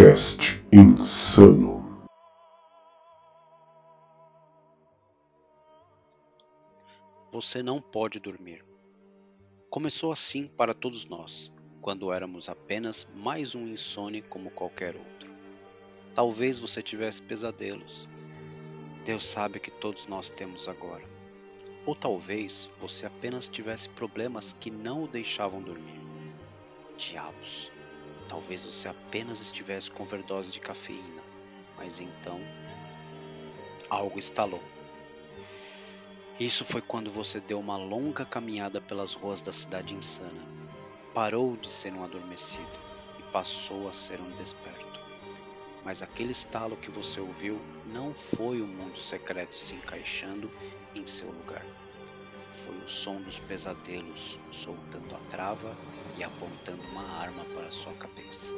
Cast Insano. Você não pode dormir. Começou assim para todos nós, quando éramos apenas mais um insone como qualquer outro. Talvez você tivesse pesadelos. Deus sabe que todos nós temos agora. Ou talvez você apenas tivesse problemas que não o deixavam dormir. Diabos. Talvez você apenas estivesse com overdose de cafeína, mas então algo estalou. Isso foi quando você deu uma longa caminhada pelas ruas da cidade insana. Parou de ser um adormecido e passou a ser um desperto. Mas aquele estalo que você ouviu não foi o mundo secreto se encaixando em seu lugar. Foi o som dos pesadelos soltando a trava e apontando uma arma para sua cabeça.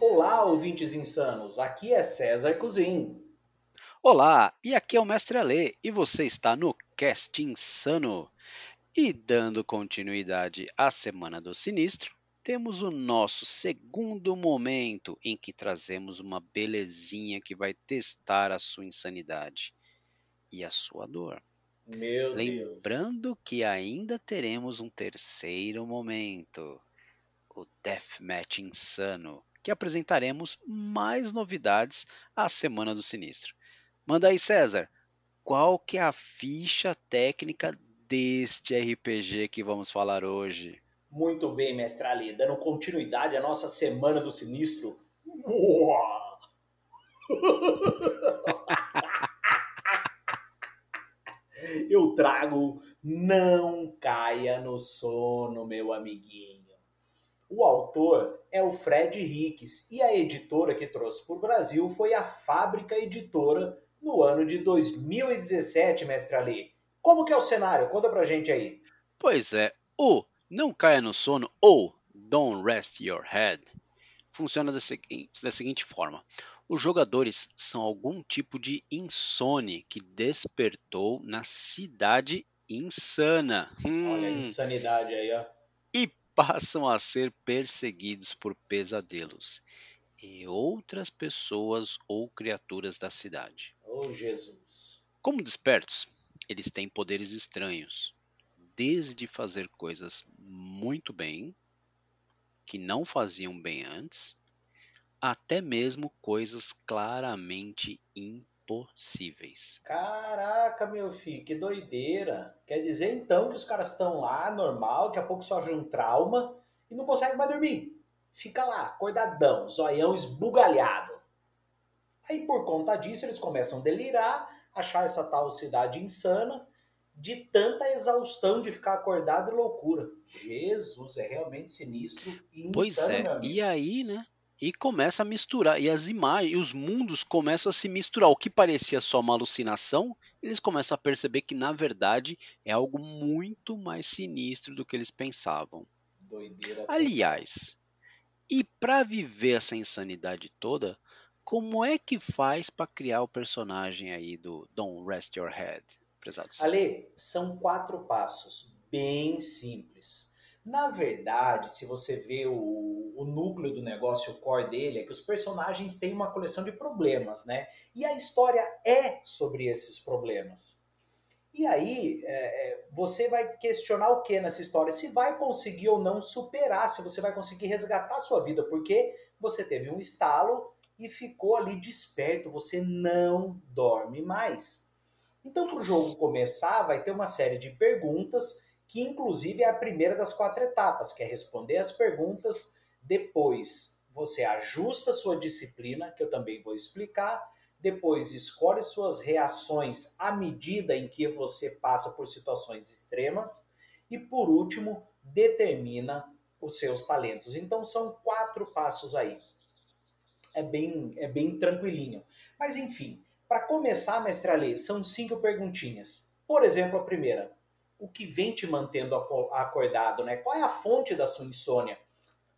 Olá, ouvintes insanos. Aqui é César Cozin. Olá, e aqui é o Mestre Alê e você está no Cast Insano. E dando continuidade à Semana do Sinistro, temos o nosso segundo momento em que trazemos uma belezinha que vai testar a sua insanidade e a sua dor. Meu Lembrando que ainda teremos um terceiro momento, o Deathmatch Insano, que apresentaremos mais novidades à Semana do Sinistro. Manda aí, César, qual que é a ficha técnica deste RPG que vamos falar hoje? Muito bem, mestre Ali. Dando continuidade à nossa Semana do Sinistro. Uau! Eu trago Não Caia no Sono, meu amiguinho. O autor é o Fred Riques e a editora que trouxe para o Brasil foi a Fábrica Editora no ano de 2017, mestre Ali. Como que é o cenário? Conta pra gente aí. Pois é, o Não Caia no Sono ou Don't Rest Your Head funciona da seguinte, da seguinte forma. Os jogadores são algum tipo de insone que despertou na cidade insana. Olha a Hum, insanidade aí, ó. e passam a ser perseguidos por pesadelos e outras pessoas ou criaturas da cidade. Oh, Jesus. Como despertos, eles têm poderes estranhos, desde fazer coisas muito bem, que não faziam bem antes, até mesmo coisas claramente impossíveis. Caraca, meu filho, que doideira. Quer dizer então que os caras estão lá, normal, daqui a pouco sofrem um trauma e não conseguem mais dormir. Fica lá, acordadão, zoião esbugalhado. Aí por conta disso eles começam a delirar, achar essa tal cidade insana, de tanta exaustão de ficar acordado e loucura. Jesus, é realmente sinistro e insano, Pois é, meu amigo. e aí, né? E começa a misturar, e as imagens, e os mundos começam a se misturar. O que parecia só uma alucinação, eles começam a perceber que na verdade é algo muito mais sinistro do que eles pensavam. Doideira. Aliás, e para viver essa insanidade toda, como é que faz para criar o personagem aí do Don't Rest Your Head, prezado César? Ale, são quatro passos, bem simples. Na verdade, se você vê o, o núcleo do negócio, o core dele, é que os personagens têm uma coleção de problemas, né? E a história é sobre esses problemas. E aí, é, é, você vai questionar o que nessa história? Se vai conseguir ou não superar, se você vai conseguir resgatar a sua vida, porque você teve um estalo e ficou ali desperto, você não dorme mais. Então, para o jogo começar, vai ter uma série de perguntas, que inclusive é a primeira das quatro etapas, que é responder as perguntas, depois você ajusta sua disciplina, que eu também vou explicar, depois escolhe suas reações à medida em que você passa por situações extremas, e por último, determina os seus talentos. Então são quatro passos aí. É bem, é bem tranquilinho. Mas enfim, para começar, mestre Alê, são cinco perguntinhas. Por exemplo, a primeira: o que vem te mantendo aco- acordado, né? Qual é a fonte da sua insônia?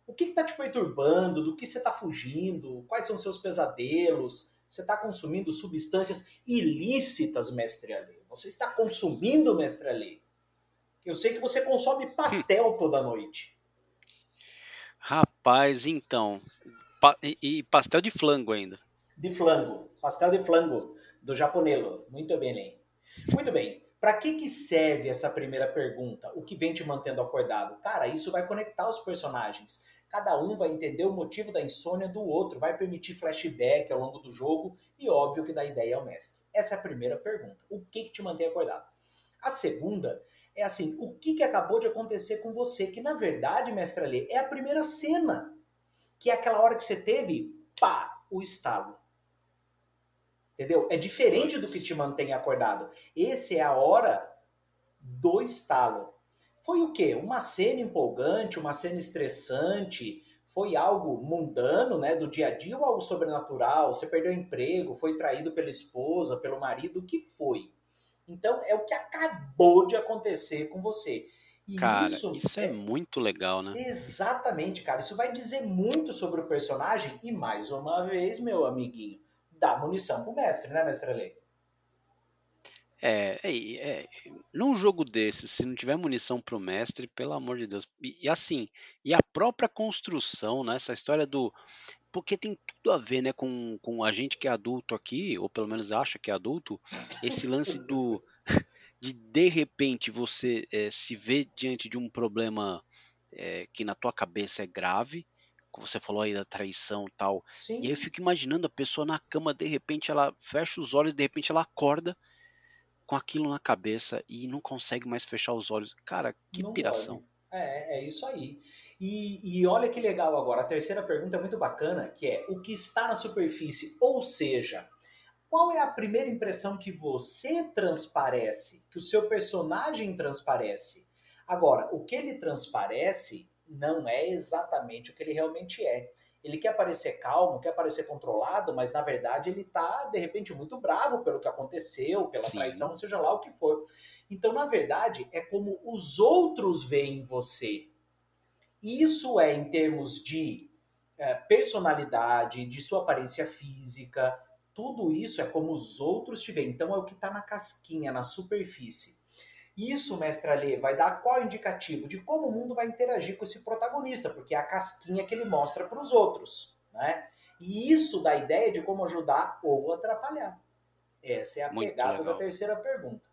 O que está te perturbando? Do que você está fugindo? Quais são os seus pesadelos? Você está consumindo substâncias ilícitas, mestre Alê? Você está consumindo, mestre Ali? Eu sei que você consome pastel toda noite. Rapaz, então. Pa e pastel de flango ainda. De flango. Pastel de flango do japonelo. Muito bem, Len. Muito bem. Para que, que serve essa primeira pergunta? O que vem te mantendo acordado? Cara, isso vai conectar os personagens. Cada um vai entender o motivo da insônia do outro, vai permitir flashback ao longo do jogo e óbvio que dá ideia ao mestre. Essa é a primeira pergunta. O que, que te mantém acordado? A segunda é assim, o que, que acabou de acontecer com você? Que na verdade, mestre Alê, é a primeira cena. Que é aquela hora que você teve, pá, o estalo. Entendeu? É diferente do que te mantém acordado. Esse é a hora do estalo. Foi o quê? Uma cena empolgante, uma cena estressante, foi algo mundano, né, do dia a dia ou algo sobrenatural? Você perdeu o emprego, foi traído pela esposa, pelo marido, o que foi? Então é o que acabou de acontecer com você. E cara, isso, isso é, é muito legal, né? Exatamente, cara. Isso vai dizer muito sobre o personagem e mais uma vez, meu amiguinho, dá munição pro mestre, né, mestre Lei? É, é, é, num jogo desse, se não tiver munição pro mestre, pelo amor de Deus. E, e assim, e a própria construção, né? Essa história do. Porque tem tudo a ver, né, com, com a gente que é adulto aqui, ou pelo menos acha que é adulto, esse lance do. de de repente você é, se ver diante de um problema é, que na tua cabeça é grave, como você falou aí da traição e tal. Sim. E aí eu fico imaginando a pessoa na cama, de repente ela fecha os olhos, de repente ela acorda com aquilo na cabeça e não consegue mais fechar os olhos. Cara, que não piração. É, é isso aí. E, e olha que legal agora, a terceira pergunta é muito bacana, que é o que está na superfície, ou seja, qual é a primeira impressão que você transparece, que o seu personagem transparece? Agora, o que ele transparece não é exatamente o que ele realmente é. Ele quer parecer calmo, quer parecer controlado, mas na verdade ele está, de repente, muito bravo pelo que aconteceu, pela Sim. traição, seja lá o que for. Então, na verdade, é como os outros veem você. Isso é em termos de é, personalidade, de sua aparência física, tudo isso é como os outros te veem. Então, é o que está na casquinha, na superfície. Isso, mestre Alê, vai dar qual indicativo de como o mundo vai interagir com esse protagonista, porque é a casquinha que ele mostra para os outros, né? E isso dá ideia de como ajudar ou atrapalhar. Essa é a Muito pegada legal. da terceira pergunta.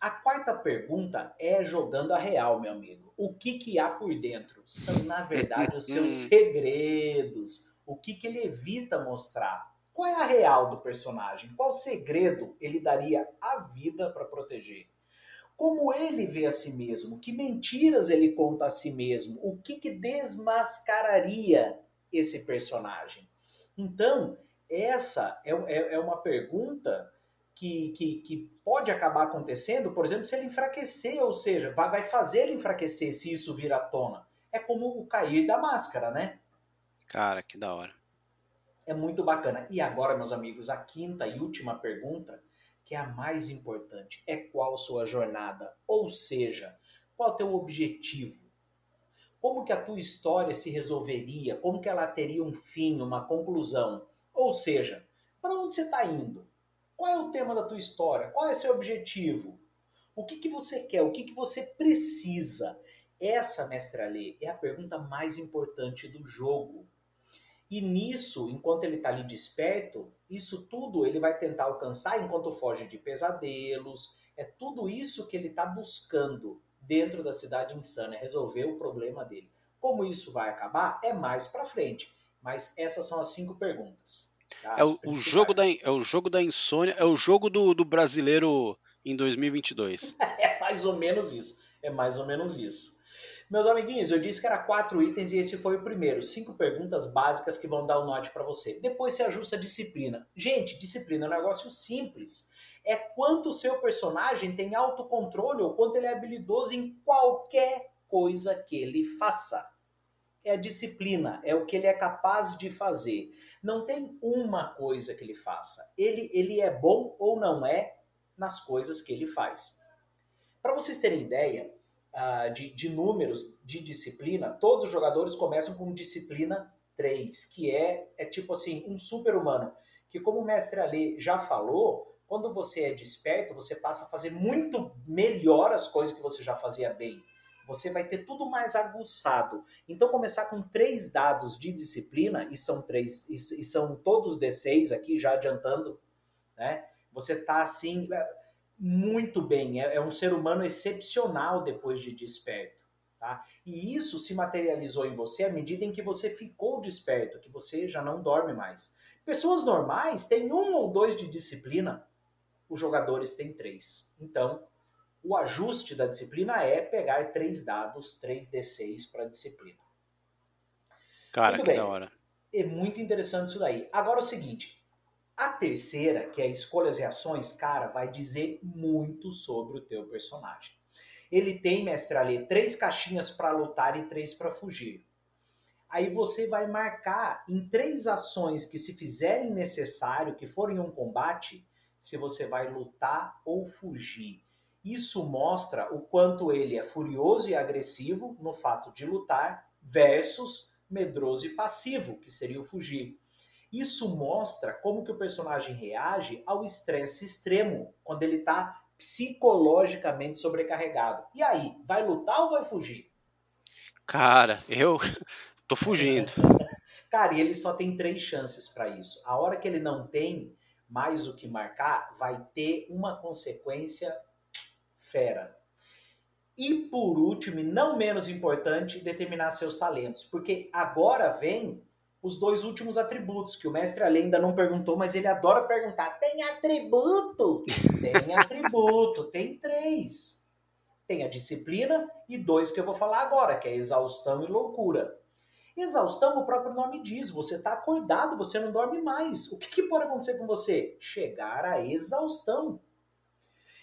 A quarta pergunta é jogando a real, meu amigo. O que, que há por dentro? São, na verdade, os seus segredos. O que, que ele evita mostrar? Qual é a real do personagem? Qual segredo ele daria à vida para proteger? Como ele vê a si mesmo? Que mentiras ele conta a si mesmo? O que, que desmascararia esse personagem? Então, essa é, é, é uma pergunta que, que, que, pode acabar acontecendo, por exemplo, se ele enfraquecer, ou seja, vai, vai fazer ele enfraquecer se isso vir à tona. É como o cair da máscara, né? Cara, que da hora. É muito bacana. E agora, meus amigos, a quinta e última pergunta, que é a mais importante, é qual sua jornada? Ou seja, qual o teu objetivo? Como que a tua história se resolveria? Como que ela teria um fim, uma conclusão? Ou seja, para onde você está indo? Qual é o tema da tua história? Qual é seu objetivo? O que, que você quer? O que, que você precisa? Essa, mestre Alê, é a pergunta mais importante do jogo. E nisso, enquanto ele está ali desperto, isso tudo ele vai tentar alcançar enquanto foge de pesadelos. É tudo isso que ele está buscando dentro da cidade insana, é resolver o problema dele. Como isso vai acabar é mais para frente. Mas essas são as cinco perguntas. Tá? É, o, o, jogo da, é o jogo da insônia, é o jogo do, do brasileiro em 2022. é mais ou menos isso. É mais ou menos isso. Meus amiguinhos, eu disse que era quatro itens e esse foi o primeiro. Cinco perguntas básicas que vão dar o um norte para você. Depois você ajusta a disciplina. Gente, disciplina é um negócio simples. É quanto o seu personagem tem autocontrole ou quanto ele é habilidoso em qualquer coisa que ele faça. É a disciplina, é o que ele é capaz de fazer. Não tem uma coisa que ele faça. Ele, ele é bom ou não é nas coisas que ele faz. Para vocês terem ideia, uh, de, de números de disciplina, todos os jogadores começam com disciplina 3, que é, é tipo assim, um super-humano. Que como o mestre Ali já falou, Quando você é desperto, você passa a fazer muito melhor as coisas que você já fazia bem. Você vai ter tudo mais aguçado. Então, começar com três dados de disciplina, e são três, e são todos D6 aqui, já adiantando, né? Você está assim, muito bem. É, é um ser humano excepcional depois de desperto. Tá? E isso se materializou em você à medida em que você ficou desperto, que você já não dorme mais. Pessoas normais têm um ou dois de disciplina, os jogadores têm três. Então, o ajuste da disciplina é pegar três dados, três D6 para disciplina. Cara, muito que bem. da hora. É muito interessante isso daí. Agora é o seguinte, a terceira, que é escolhas e reações, cara, vai dizer muito sobre o teu personagem. Ele tem, mestre Ali, três caixinhas para lutar e três para fugir. Aí você vai marcar em três ações que, se fizerem necessário, que forem um combate, se você vai lutar ou fugir. Isso mostra o quanto ele é furioso e agressivo no fato de lutar versus medroso e passivo, que seria o fugir. Isso mostra como que o personagem reage ao estresse extremo, quando ele está psicologicamente sobrecarregado. E aí, vai lutar ou vai fugir? Cara, eu tô fugindo. Cara, e ele só tem três chances para isso. A hora que ele não tem mais o que marcar, vai ter uma consequência fera. E por último, e não menos importante, determinar seus talentos. Porque agora vem os dois últimos atributos, que o mestre Ali ainda não perguntou, mas ele adora perguntar: tem atributo? tem atributo, tem três. Tem a disciplina e dois que eu vou falar agora, que é exaustão e loucura. Exaustão, o próprio nome diz, você está acordado, você não dorme mais. O que, que pode acontecer com você? Chegar à exaustão.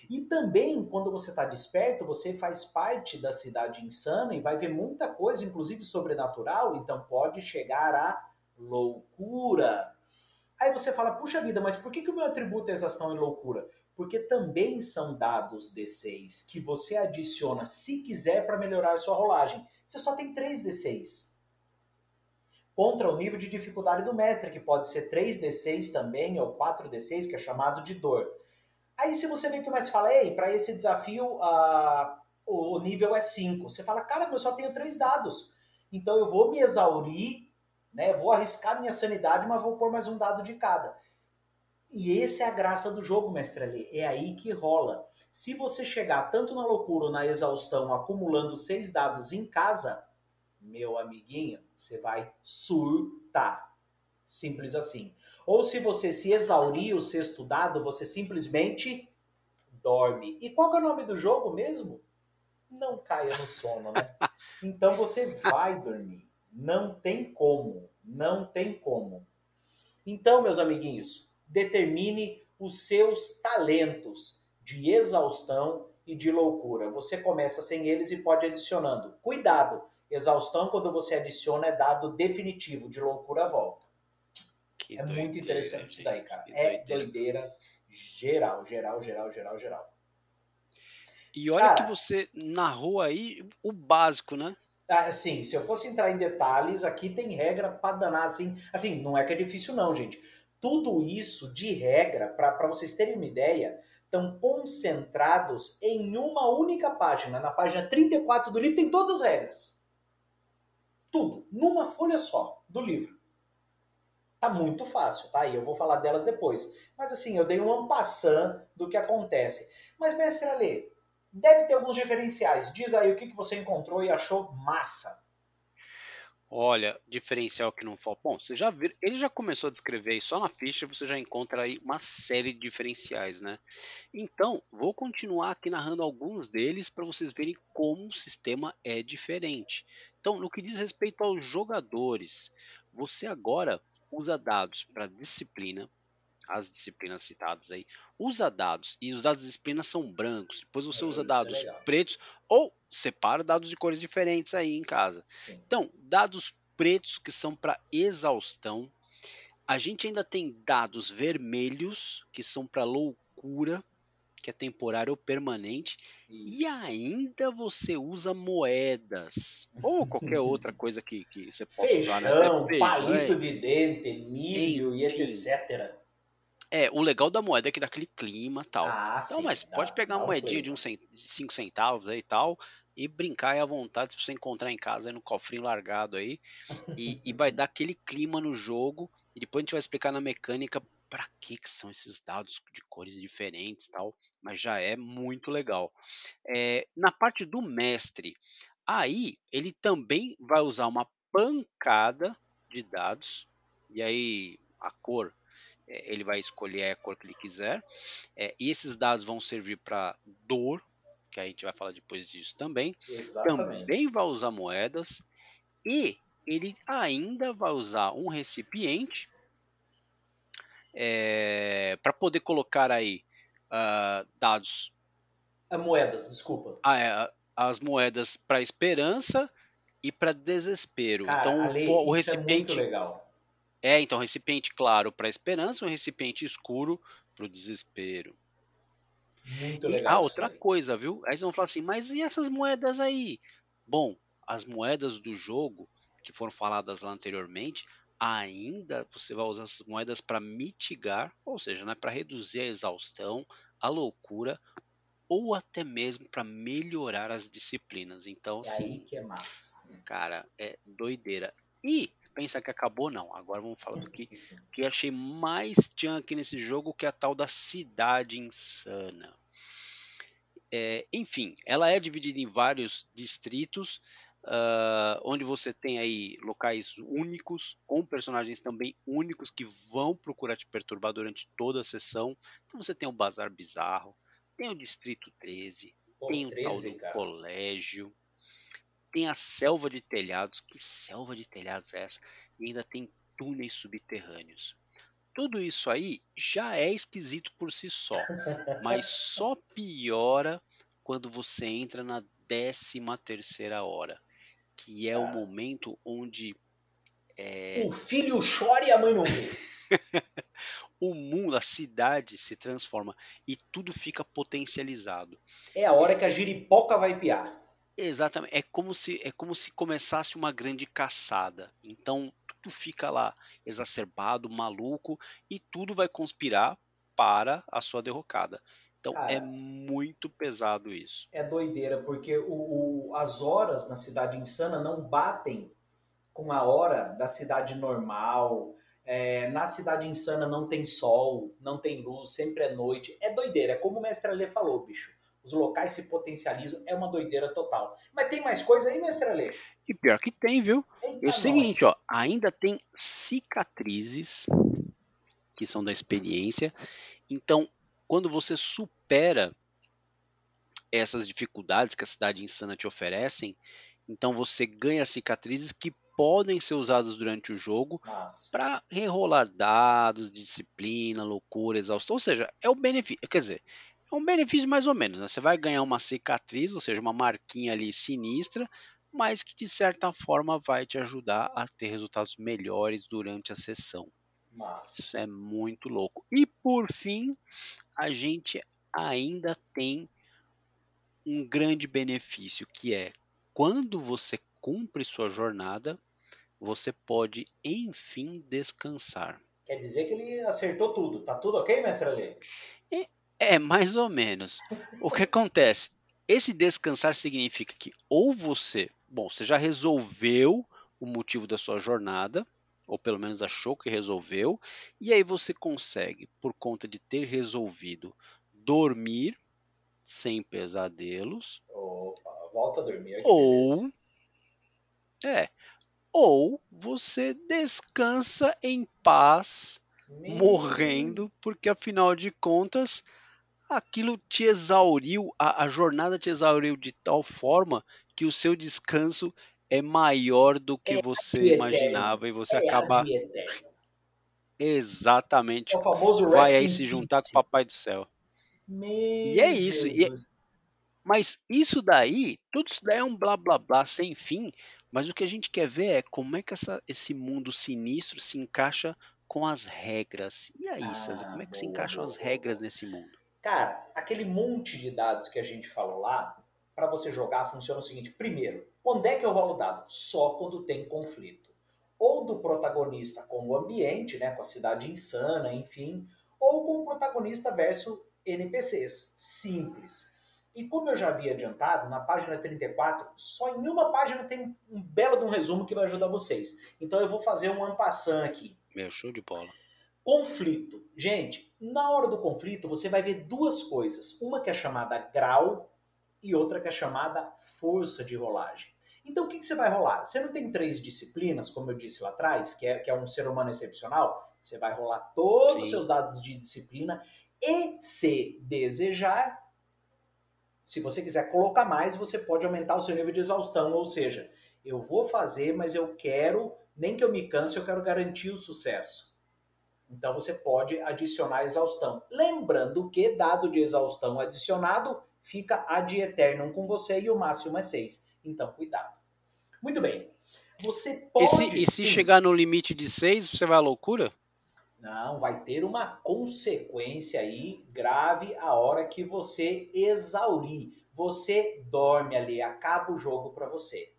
E também, quando você está desperto, você faz parte da cidade insana e vai ver muita coisa, inclusive sobrenatural, então pode chegar a loucura. Aí você fala, puxa vida, mas por que, que o meu atributo é exaustão e loucura? Porque também são dados D6 que você adiciona se quiser para melhorar a sua rolagem. Você só tem 3 D6. Contra o nível de dificuldade do mestre, que pode ser 3D6 também, ou 4D6, que é chamado de dor. Aí se você vê que o mestre fala, ei, para esse desafio uh, o nível é 5. Você fala, cara, eu só tenho 3 dados. Então eu vou me exaurir né? Vou arriscar minha sanidade, mas vou pôr mais um dado de cada. E essa é a graça do jogo, mestre Ali. É aí que rola. Se você chegar tanto na loucura ou na exaustão acumulando seis dados em casa, meu amiguinho, você vai surtar. Simples assim. Ou se você se exaurir o sexto dado, você simplesmente dorme. E qual é o nome do jogo mesmo? Não caia no sono, né? Então você vai dormir. Não tem como. Não tem como. Então, meus amiguinhos, determine os seus talentos de exaustão e de loucura. Você começa sem eles e pode adicionando. Cuidado! Exaustão, quando você adiciona, é dado definitivo, de loucura volta. Que é doideira, muito interessante isso daí, cara. É doideira. doideira geral, geral, geral, geral, geral. E olha cara, que você narrou aí o básico, né? Assim, se eu fosse entrar em detalhes, aqui tem regra para danar, assim. Assim, não é que é difícil, não, gente. Tudo isso de regra, para vocês terem uma ideia, estão concentrados em uma única página. Na página 34 do livro tem todas as regras. Tudo. Numa folha só do livro. Tá muito fácil, tá? E eu vou falar delas depois. Mas assim, eu dei um ampassant do que acontece. Mas, mestre Alê, Deve ter alguns diferenciais. Diz aí o que, que você encontrou e achou massa. Olha, diferencial que não falta. Bom, você já viu, ele já começou a descrever aí, só na ficha você já encontra aí uma série de diferenciais, né? Então, vou continuar aqui narrando alguns deles para vocês verem como o sistema é diferente. Então, no que diz respeito aos jogadores, você agora usa dados para disciplina, as disciplinas citadas aí, usa dados, e os dados de disciplina são brancos, depois você usa é dados é pretos, ou separa dados de cores diferentes aí em casa. Sim. Então, dados pretos que são para exaustão, a gente ainda tem dados vermelhos, que são para loucura, que é temporário ou permanente, Isso. e ainda você usa moedas, ou qualquer outra coisa que, que você possa Feijão, usar. Né? Feijão, palito de dente, milho Enfim. e etc. É, o legal da moeda é que dá aquele clima e tal. Ah, Então, sim. mas pode pegar uma um moedinha de flavor. uns cen- de cinco centavos aí e tal, e brincar aí à vontade se você encontrar em casa aí no cofrinho largado aí. E, e vai dar aquele clima no jogo. E depois a gente vai explicar na mecânica pra que, que são esses dados de cores diferentes e tal. Mas já é muito legal. É, na parte do mestre, aí ele também vai usar uma pancada de dados. E aí a cor, ele vai escolher a cor que ele quiser. É, e esses dados vão servir para dor, que a gente vai falar depois disso também. Exatamente. Também vai usar moedas. E ele ainda vai usar um recipiente para poder colocar aí ah, dados, Ah, moedas, desculpa. ah, é, as moedas para esperança e para desespero. Cara, então Ale, o é muito recipiente legal. É então recipiente claro para esperança, um recipiente escuro para o desespero. Muito E, legal. ah, outra aí. coisa, viu? Aí vocês vão falar assim, mas e essas moedas aí? Bom, as moedas do jogo que foram faladas lá anteriormente, ainda você vai usar essas moedas para mitigar, ou seja, né, para reduzir a exaustão, a loucura, ou até mesmo para melhorar as disciplinas. Então, É aí assim, que é massa. cara, é doideira. E pensa que acabou, não. Agora vamos falar do que, que eu achei mais aqui nesse jogo, que é a tal da cidade insana. É, enfim, ela é dividida em vários distritos, ah, onde você tem aí locais únicos, com personagens também únicos que vão procurar te perturbar durante toda a sessão. Então você tem o Bazar Bizarro, tem o Distrito 13, Pô, tem o tal 13, do cara. colégio, tem a selva de telhados. Que selva de telhados é essa? E ainda tem túneis subterrâneos. Tudo isso aí já é esquisito por si só, mas só piora quando você entra na 13 terceira hora, que é o Cara. momento onde é, O filho chora e a mãe não vê. o mundo, a cidade se transforma e tudo fica potencializado. É a hora que a giripoca vai piar. Exatamente. É como se é como se começasse uma grande caçada. Então tudo fica lá exacerbado, maluco e tudo vai conspirar para a sua derrocada. Então Cara. é muito pesado isso. É doideira, porque o, o- as horas na cidade insana não batem com a hora da cidade normal. É, na cidade insana não tem sol, não tem luz, sempre é noite. É doideira, é como o mestre Alê falou, bicho. Os locais se potencializam, é uma doideira total. Mas tem mais coisa aí, mestre Alê? E pior que tem, viu? Eita E o seguinte, ó, ainda tem cicatrizes que são da experiência. Então, quando você supera essas dificuldades que a cidade insana te oferecem, então você ganha cicatrizes que podem ser usadas durante o jogo para rerolar dados de disciplina, loucura, exaustão. Ou seja, é o benefício. Quer dizer, é um benefício mais ou menos. Né? Você vai ganhar uma cicatriz, ou seja, uma marquinha ali sinistra, mas que de certa forma vai te ajudar a ter resultados melhores durante a sessão. Massa. Isso é muito louco. E por fim, a gente ainda tem um grande benefício que é quando você cumpre sua jornada, você pode enfim descansar. Quer dizer que ele acertou tudo. Tá tudo ok, mestre Alê? É, mais ou menos. O que acontece? Esse descansar significa que ou você, bom, você já resolveu o motivo da sua jornada, ou pelo menos achou que resolveu, e aí você consegue, por conta de ter resolvido, dormir sem pesadelos, Opa, volta a dormir. ou é, ou você descansa em paz Meu morrendo, porque afinal de contas aquilo te exauriu, a, a jornada te exauriu de tal forma que o seu descanso é maior do que É você imaginava e você é acaba exatamente É o famoso vai aí se juntar com o papai do céu. Meu E é isso, e é-. Mas isso daí, tudo isso daí é um blá blá blá sem fim, mas o que a gente quer ver é como é que essa- esse mundo sinistro se encaixa com as regras. E aí, César, Ah, como é que se boa, encaixam boa, as regras nesse mundo? Cara, aquele monte de dados que a gente falou lá, para você jogar funciona o seguinte: primeiro, quando é que eu rolo dado? Só quando tem conflito. Ou do protagonista com o ambiente, né, com a cidade insana, enfim, ou com o protagonista versus NPCs. Simples. E como eu já havia adiantado, na página 34, só em uma página tem um belo de um resumo que vai ajudar vocês. Então eu vou fazer um ampassant aqui. Meu, show de bola. Conflito. Gente, na hora do conflito você vai ver duas coisas. Uma que é chamada grau e outra que é chamada força de rolagem. Então o que, que você vai rolar? Você não tem três disciplinas, como eu disse lá atrás, que é, que é um ser humano excepcional? Você vai rolar todos Sim. os seus dados de disciplina e, se desejar, se você quiser colocar mais, você pode aumentar o seu nível de exaustão. Ou seja, eu vou fazer, mas eu quero, nem que eu me canse, eu quero garantir o sucesso. Então você pode adicionar exaustão. Lembrando que dado de exaustão adicionado fica ad eternum com você e o máximo é 6. Então cuidado. Muito bem. Você pode. E se, e se chegar no limite de 6, você vai à loucura? Não, vai ter uma consequência aí grave a hora que você exaurir. Você dorme ali, acaba o jogo para você.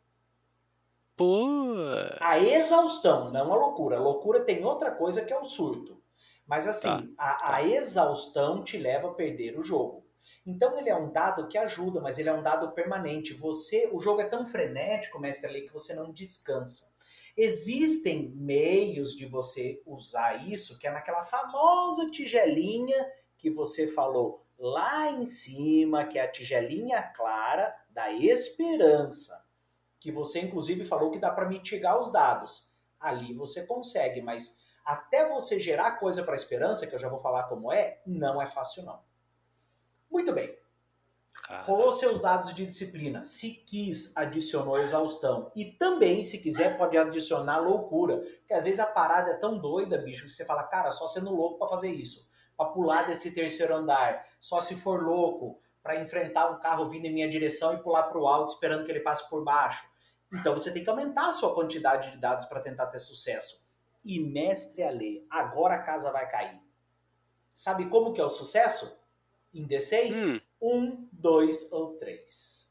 Pô. A exaustão, não a loucura. A loucura tem outra coisa que é o surto. Mas assim, tá, a, tá. a exaustão te leva a perder o jogo. Então ele é um dado que ajuda, mas ele é um dado permanente. Você, o jogo é tão frenético, mestre ali, que você não descansa. Existem meios de você usar isso, que é naquela famosa tigelinha que você falou lá em cima, que é a tigelinha clara da esperança, que você inclusive falou que dá para mitigar os dados. Ali você consegue, mas até você gerar coisa para a esperança, que eu já vou falar como é, não é fácil não. Muito bem. Rolou seus dados de disciplina. Se quis, adicionou exaustão. E também, se quiser, pode adicionar loucura. Porque às vezes a parada é tão doida, bicho, que você fala, cara, só sendo louco para fazer isso. Para pular desse terceiro andar. Só se for louco para enfrentar um carro vindo em minha direção e pular para o alto esperando que ele passe por baixo. Então você tem que aumentar a sua quantidade de dados para tentar ter sucesso. E mestre Alê, agora a casa vai cair. Sabe como que é o sucesso? em D6, hum. um, dois ou três.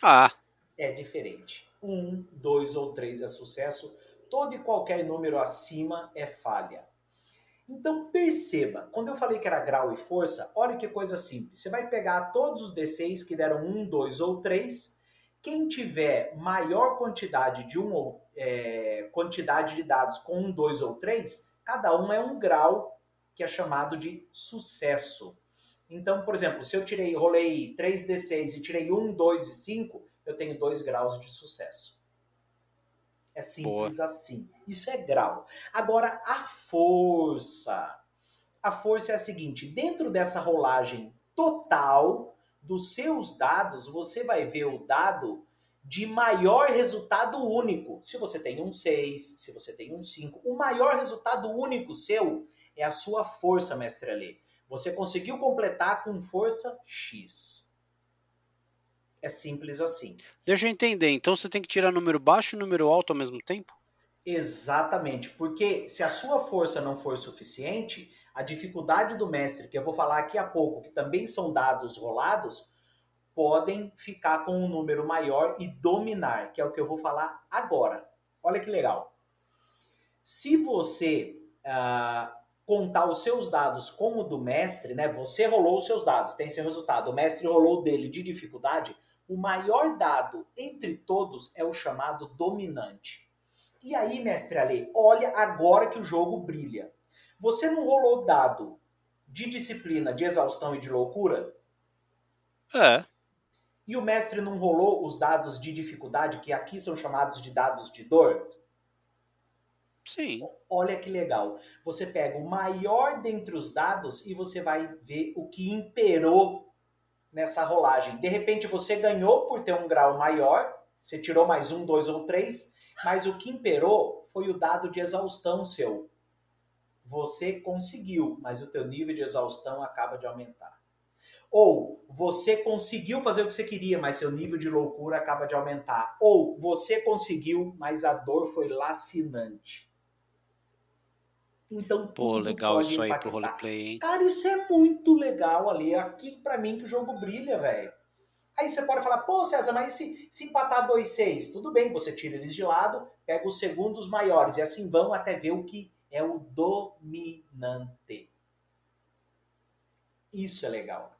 Ah. É diferente. Um, dois ou três é sucesso. Todo e qualquer número acima é falha. Então perceba, quando eu falei que era grau e força, olha que coisa simples. Você vai pegar todos os D6 que deram um, dois ou três. Quem tiver maior quantidade de um é, quantidade de dados com um, dois ou três, cada um é um grau que é chamado de sucesso. Então, por exemplo, se eu tirei, rolei 3D6 e tirei 1, 2 e 5, eu tenho 2 graus de sucesso. É simples Boa. assim. Isso é grau. Agora, a força. A força é a seguinte: dentro dessa rolagem total dos seus dados, você vai ver o dado de maior resultado único. Se você tem um 6, se você tem um 5, o maior resultado único seu é a sua força, mestre Alê. Você conseguiu completar com força X. É simples assim. Deixa eu entender. Então você tem que tirar número baixo e número alto ao mesmo tempo? Exatamente. Porque se a sua força não for suficiente, a dificuldade do mestre, que eu vou falar aqui a pouco, que também são dados rolados, podem ficar com um número maior e dominar, que é o que eu vou falar agora. Olha que legal. Se você uh, contar os seus dados como o do mestre, né? Você rolou os seus dados, tem seu resultado. O mestre rolou dele de dificuldade. O maior dado entre todos é o chamado dominante. E aí, mestre Ale, olha agora que o jogo brilha. Você não rolou dado de disciplina, de exaustão e de loucura? É. E o mestre não rolou os dados de dificuldade, que aqui são chamados de dados de dor? Sim. Olha que legal. Você pega o maior dentre os dados e você vai ver o que imperou nessa rolagem. De repente você ganhou por ter um grau maior, você tirou mais um, dois ou três, mas o que imperou foi o dado de exaustão seu. Você conseguiu, mas o teu nível de exaustão acaba de aumentar. Ou você conseguiu fazer o que você queria, mas seu nível de loucura acaba de aumentar. Ou você conseguiu, mas a dor foi lacinante. Então, Pô, legal isso aí pro roleplay, hein? Cara, isso é muito legal ali. Aqui, para mim, que o jogo brilha, velho. Aí você pode falar, pô, César, mas se, se empatar 2-6? Tudo bem, você tira eles de lado, pega os segundos maiores e assim vão até ver o que é o dominante. Isso é legal.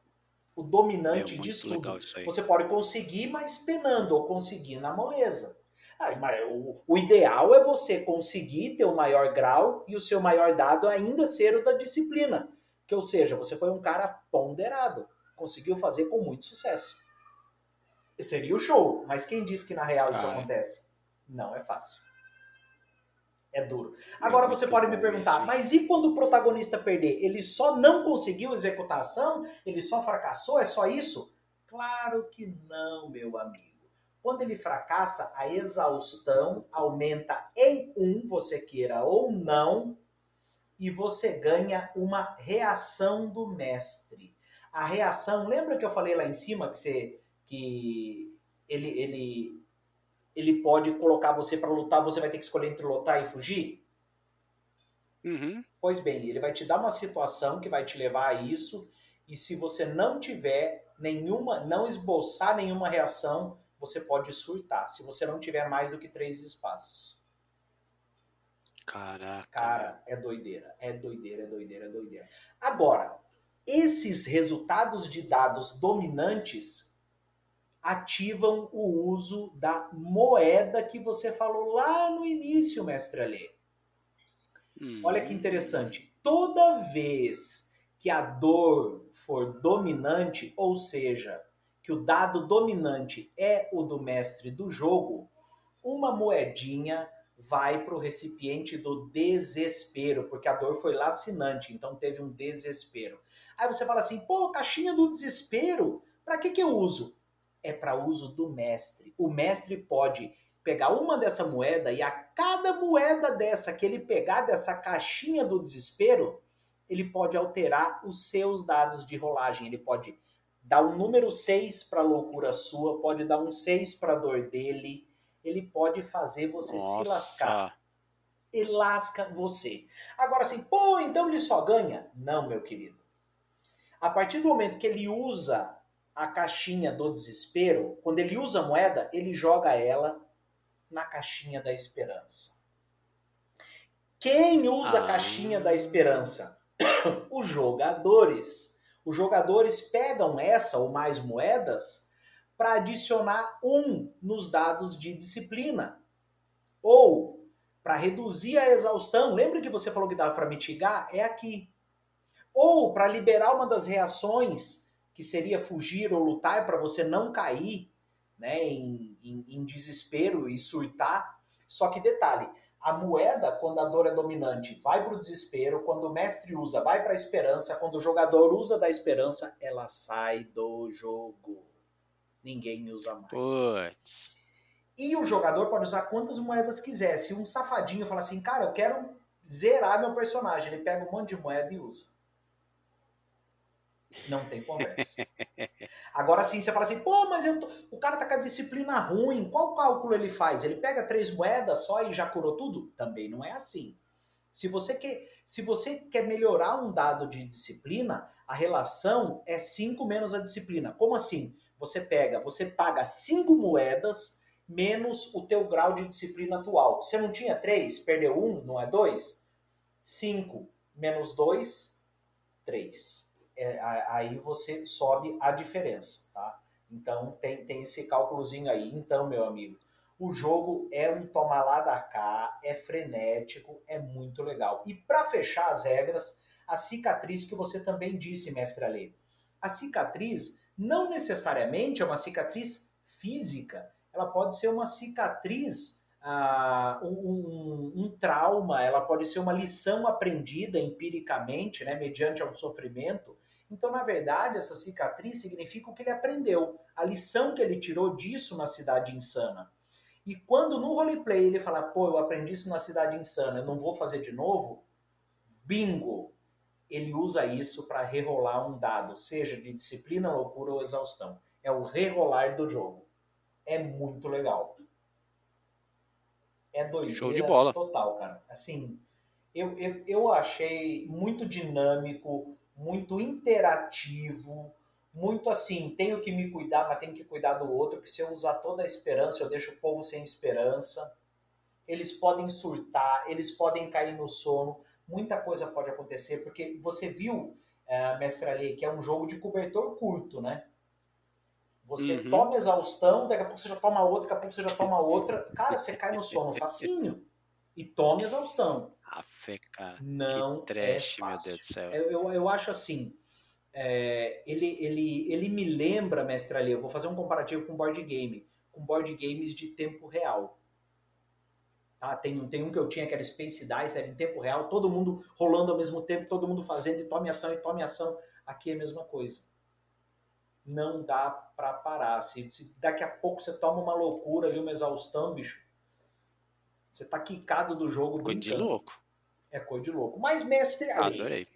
O dominante É legal tudo. Você pode conseguir, mas penando, ou conseguir na moleza. Ah, mas o, o ideal é você conseguir ter o maior grau e o seu maior dado ainda ser o da disciplina. Que, ou seja, você foi um cara ponderado. Conseguiu fazer com muito sucesso. Seria o show. Mas quem diz que na real isso Cara. acontece? Não é fácil. É duro. Agora É você pode me perguntar, isso, mas e quando o protagonista perder? Ele só não conseguiu executar a ação? Ele só fracassou? É só isso? Claro que não, meu amigo. Quando ele fracassa, a exaustão aumenta em um, você queira ou não, e você ganha uma reação do mestre. A reação, lembra que eu falei lá em cima que você que ele ele ele pode colocar você para lutar, você vai ter que escolher entre lutar e fugir? Uhum. Pois bem, ele vai te dar uma situação que vai te levar a isso, e se você não tiver nenhuma, não esboçar nenhuma reação, você pode surtar. Se você não tiver mais do que três espaços. Caraca. Cara, é doideira, é doideira, é doideira, é doideira. Agora, esses resultados de dados dominantes ativam o uso da moeda que você falou lá no início, mestre Alê. Hum. Olha que interessante. Toda vez que a dor for dominante, ou seja, que o dado dominante é o do mestre do jogo, uma moedinha vai para o recipiente do desespero, porque a dor foi lacinante, então teve um desespero. Aí você fala assim, pô, caixinha do desespero, para que, que eu uso? É para uso do mestre. O mestre pode pegar uma dessa moeda e a cada moeda dessa que ele pegar dessa caixinha do desespero, ele pode alterar os seus dados de rolagem. Ele pode dar um número 6 para loucura sua, pode dar um 6 para dor dele, ele pode fazer você se lascar. Nossa. Ele lasca você. Agora assim, pô, então ele só ganha? Não, meu querido. A partir do momento que ele usa a caixinha do desespero, quando ele usa a moeda, ele joga ela na caixinha da esperança. Quem usa a Ah. caixinha da esperança? Os jogadores. Os jogadores pegam essa ou mais moedas para adicionar um nos dados de disciplina. Ou para reduzir a exaustão. Lembra que você falou que dava para mitigar? É aqui. Ou para liberar uma das reações, que seria fugir ou lutar, para você não cair né, em, em, em desespero e surtar. Só que detalhe, a moeda, quando a dor é dominante, vai para o desespero, quando o mestre usa, vai para a esperança, quando o jogador usa da esperança, ela sai do jogo. Ninguém usa mais. Putz. E o jogador pode usar quantas moedas quiser. Se um safadinho fala assim, cara, eu quero zerar meu personagem, ele pega um monte de moeda e usa. Não tem conversa. Agora sim, você fala assim, pô, mas tô- o cara tá com a disciplina ruim, qual cálculo ele faz? Ele pega três moedas só e já curou tudo? Também não é assim. Se você quer, se você quer melhorar um dado de disciplina, a relação é 5 menos a disciplina. Como assim? Você pega, você paga 5 moedas menos o teu grau de disciplina atual. Você não tinha 3, perdeu 1, um, não é 2? 5 menos 2, 3 é, aí você sobe a diferença, tá? Então tem, tem esse cálculozinho aí. Então, meu amigo, o jogo é um toma lá da cá, é frenético, é muito legal. E para fechar as regras, a cicatriz que você também disse, mestre Ale. A cicatriz não necessariamente é uma cicatriz física, ela pode ser uma cicatriz, ah, um, um- um trauma, ela pode ser uma lição aprendida empiricamente, né, mediante um sofrimento. Então, na verdade, essa cicatriz significa o que ele aprendeu, a lição que ele tirou disso na cidade insana. E quando no roleplay ele fala, pô, eu aprendi isso na cidade insana, eu não vou fazer de novo, bingo! Ele usa isso para rerolar um dado, seja de disciplina, loucura ou exaustão. É o rerolar do jogo. É muito legal. É doideira Show de bola. total, cara. Assim, eu, eu, eu achei muito dinâmico, muito interativo, muito assim, tenho que me cuidar, mas tenho que cuidar do outro, porque se eu usar toda a esperança, eu deixo o povo sem esperança. eles podem surtar, eles podem cair no sono, muita coisa pode acontecer, porque você viu, uh, mestre Ali, que é um jogo de cobertor curto, né? Você uhum. toma exaustão, daqui a pouco você já toma outra, daqui a pouco você já toma outra. Cara, você cai no sono facinho. E toma exaustão. A fé, cara. Não que trash, é meu Deus do céu. Eu, eu, eu acho assim, é, ele, ele, ele me lembra, mestre Ali, eu vou fazer um comparativo com board game, com board games de tempo real. Tá? Tem, um, tem um que eu tinha que era Space Dice, era em tempo real, todo mundo rolando ao mesmo tempo, todo mundo fazendo e tome ação e tome ação. Aqui é a mesma coisa. Não dá para parar. Se, se, daqui a pouco você toma uma loucura ali, uma exaustão, bicho, você tá quicado do jogo. Coisa de louco. É coisa de louco. Mas, mestre Ali, Adorei.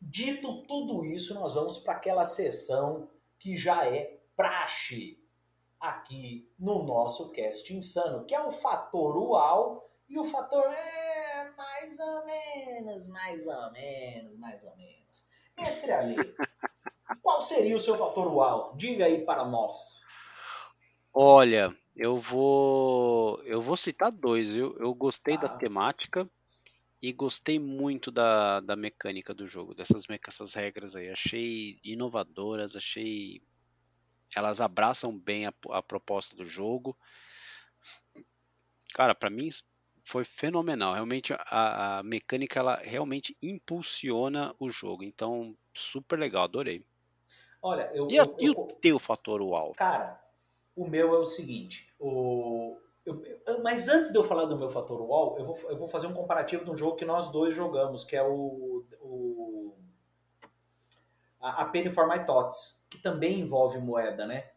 dito tudo isso, nós vamos para aquela sessão que já é praxe aqui no nosso cast insano, que é o fator uau e o fator é mais ou menos, mais ou menos, mais ou menos. Mestre Ali, qual seria o seu fator uau? Diga aí para nós. Olha, eu vou eu vou citar dois, viu? Eu gostei ah. da temática e gostei muito da, da mecânica do jogo, dessas, essas regras aí. Achei inovadoras, achei elas abraçam bem a, a proposta do jogo. Cara, para mim foi fenomenal. Realmente a, a, mecânica ela realmente impulsiona o jogo. Então, super legal, adorei. Olha, eu, e, eu, e o teu fator uau? Cara, o meu é o seguinte, o, eu, mas antes de eu falar do meu fator uau, eu vou, eu vou fazer um comparativo de um jogo que nós dois jogamos, que é o, o a, a Penny for My Thoughts que também envolve moeda, né?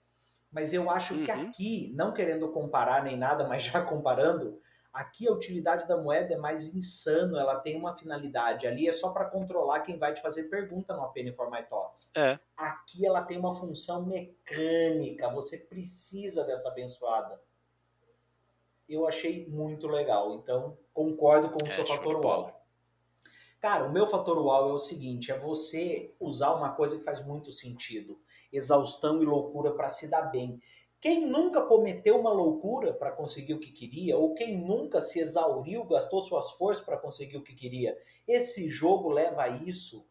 Mas eu acho uhum. que aqui, não querendo comparar nem nada, mas já comparando, aqui a utilidade da moeda é mais insano, ela tem uma finalidade. Ali é só para controlar quem vai te fazer pergunta no Penny for My Thoughts. É. Aqui ela tem uma função mecânica, você precisa dessa abençoada. Eu achei muito legal, então concordo com o é, seu fator wall. Cara, o meu fator uau é o seguinte: é você usar uma coisa que faz muito sentido. Exaustão e loucura para se dar bem. Quem nunca cometeu uma loucura para conseguir o que queria, ou quem nunca se exauriu, gastou suas forças para conseguir o que queria, esse jogo leva isso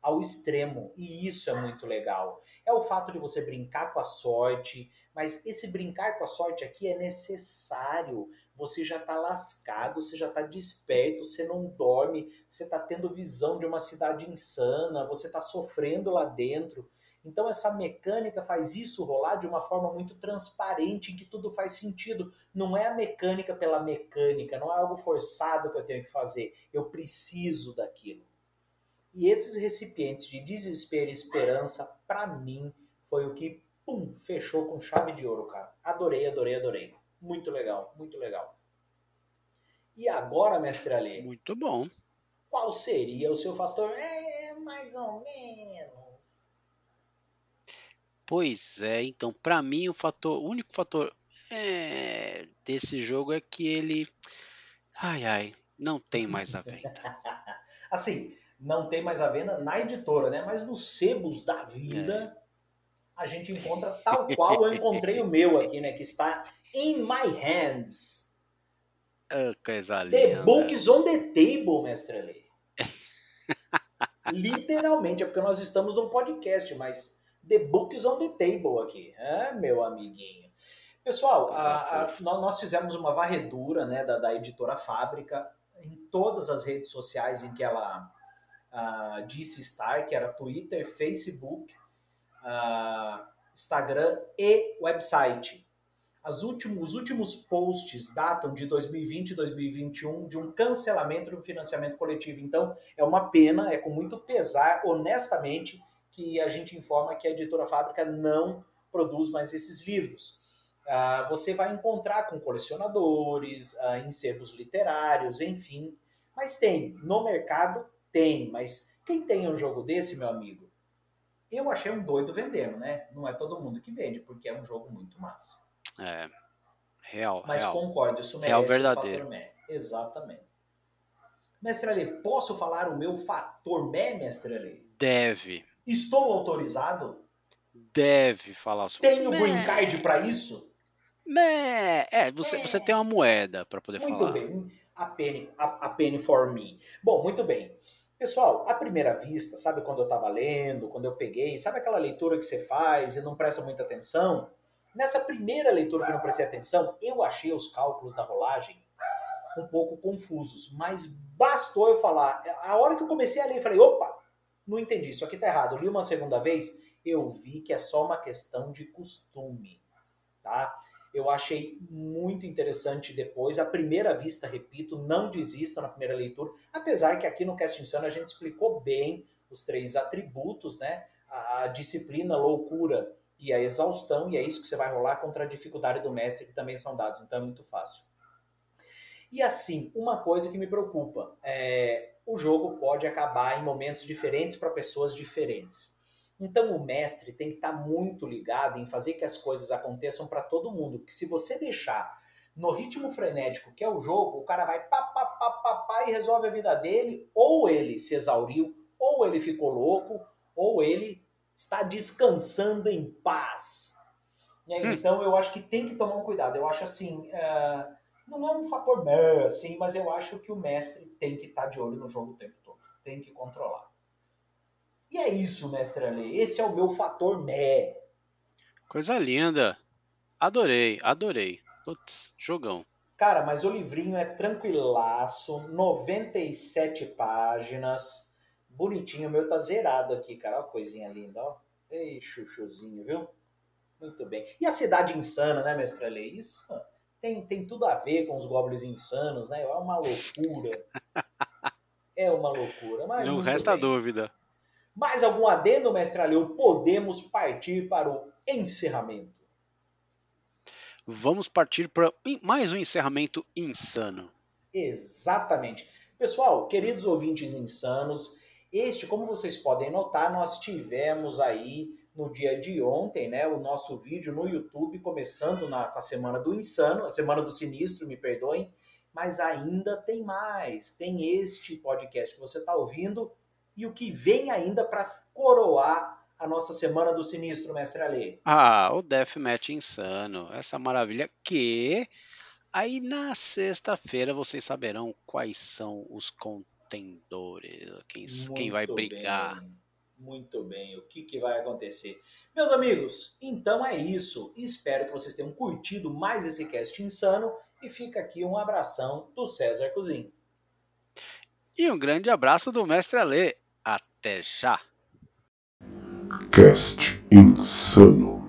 ao extremo e isso é muito legal. É o fato de você brincar com a sorte, mas esse brincar com a sorte aqui é necessário você já está lascado, você já está desperto, você não dorme, você está tendo visão de uma cidade insana, você está sofrendo lá dentro. Então essa mecânica faz isso rolar de uma forma muito transparente, em que tudo faz sentido. Não é a mecânica pela mecânica, não é algo forçado que eu tenho que fazer. Eu preciso daquilo. E esses recipientes de desespero e esperança, para mim, foi o que pum, fechou com chave de ouro, cara. Adorei, adorei, adorei. Muito legal, muito legal. E agora, mestre Ale? Muito bom. Qual seria o seu fator? É, mais ou menos. Pois é, então, para mim o fator, o único fator é, desse jogo é que ele, ai ai, não tem mais a venda. assim, não tem mais a venda na editora, né? Mas nos sebos da vida é. a gente encontra tal qual eu encontrei o meu aqui, né? Que está in my hands. Oh, coisa linda. The books on the table, mestre Lê. Literalmente, é porque nós estamos num podcast, mas the books on the table aqui, é, meu amiguinho. Pessoal, a, a, nós fizemos uma varredura né, da, da, editora Fábrica em todas as redes sociais em que ela uh, disse estar, que era Twitter, Facebook, Instagram e website últimos, os últimos posts datam de 2020 e 2021 de um cancelamento do financiamento coletivo. Então, é uma pena, é com muito pesar, honestamente, que a gente informa que a editora Fábrica não produz mais esses livros. Uh, você vai encontrar com colecionadores, uh, em sebos literários, enfim. Mas tem, no mercado tem, mas quem tem um jogo desse, meu amigo? Eu achei um doido vendendo, né? Não é todo mundo que vende, porque é um jogo muito massa. É. Real. Mas real. concordo, isso merece real verdadeiro. Exatamente. Mestre Ali, posso falar o meu fator Mé, mestre Ali? Deve. Estou autorizado? Deve falar sobre Tenho green card para isso? Né, é, você, É. você tem uma moeda para poder Muito falar. bem, a penny, a, a penny for me. Bom, muito bem. Pessoal, à primeira vista, sabe quando eu estava lendo, quando eu peguei, sabe aquela leitura que você faz e não presta muita atenção? Nessa primeira leitura que eu não prestei atenção, eu achei os cálculos da rolagem um pouco confusos, mas bastou eu falar. A hora que eu comecei a ler, eu falei, opa, não entendi, isso aqui tá errado. Eu li uma segunda vez, eu vi que é só uma questão de costume, tá? Eu achei muito interessante depois. À primeira vista, repito, não desista na primeira leitura, apesar que aqui no Cast Insano a gente explicou bem os três atributos, né? A disciplina, a loucura e a exaustão, e é isso que você vai rolar contra a dificuldade do mestre, que também são dados, então é muito fácil. E assim, uma coisa que me preocupa é o jogo pode acabar em momentos diferentes para pessoas diferentes. Então o mestre tem que estar muito ligado em fazer que as coisas aconteçam para todo mundo, porque se você deixar no ritmo frenético que é o jogo, o cara vai pá, pá, pá, pá, pá e resolve a vida dele, ou ele se exauriu, ou ele ficou louco, ou ele está descansando em paz. Né? Hum. Então eu acho que tem que tomar um cuidado. Eu acho assim, eh, não é um fator né, assim, mas eu acho que o mestre tem que estar de olho no jogo o tempo todo, tem que controlar. E é isso, mestre Ale. Esse é o meu fator mé. Coisa linda. Adorei, adorei. Putz, jogão. Cara, mas o livrinho é tranquilaço, 97 páginas, bonitinho. O meu tá zerado aqui, cara. Olha a coisinha linda, ó. Ei, chuchuzinho, viu? Muito bem. E a cidade insana, né, mestre Ale? Isso tem, tem tudo a ver com os goblins insanos, né? É uma loucura. É uma loucura. Mas Não resta bem. dúvida. Mais algum adendo, mestre Aleu? Podemos partir para o encerramento. Vamos partir para mais um encerramento insano. Exatamente. Pessoal, queridos ouvintes insanos, este, como vocês podem notar, nós tivemos aí no dia de ontem, né, o nosso vídeo no YouTube, começando na, com a Semana do Insano, a Semana do Sinistro, me perdoem, mas ainda tem mais. Tem este podcast que você está ouvindo e o que vem ainda para coroar a nossa Semana do Sinistro, mestre Ale. Ah, o Deathmatch insano. Essa maravilha que aí na sexta-feira vocês saberão quais são os contendores, quem, quem vai brigar. bem, Muito bem, o que, que vai acontecer? Meus amigos, então é isso. Espero que vocês tenham curtido mais esse cast insano e fica aqui um abração do César Cozin. E um grande abraço do Mestre Alê. Até já! Cast Insano.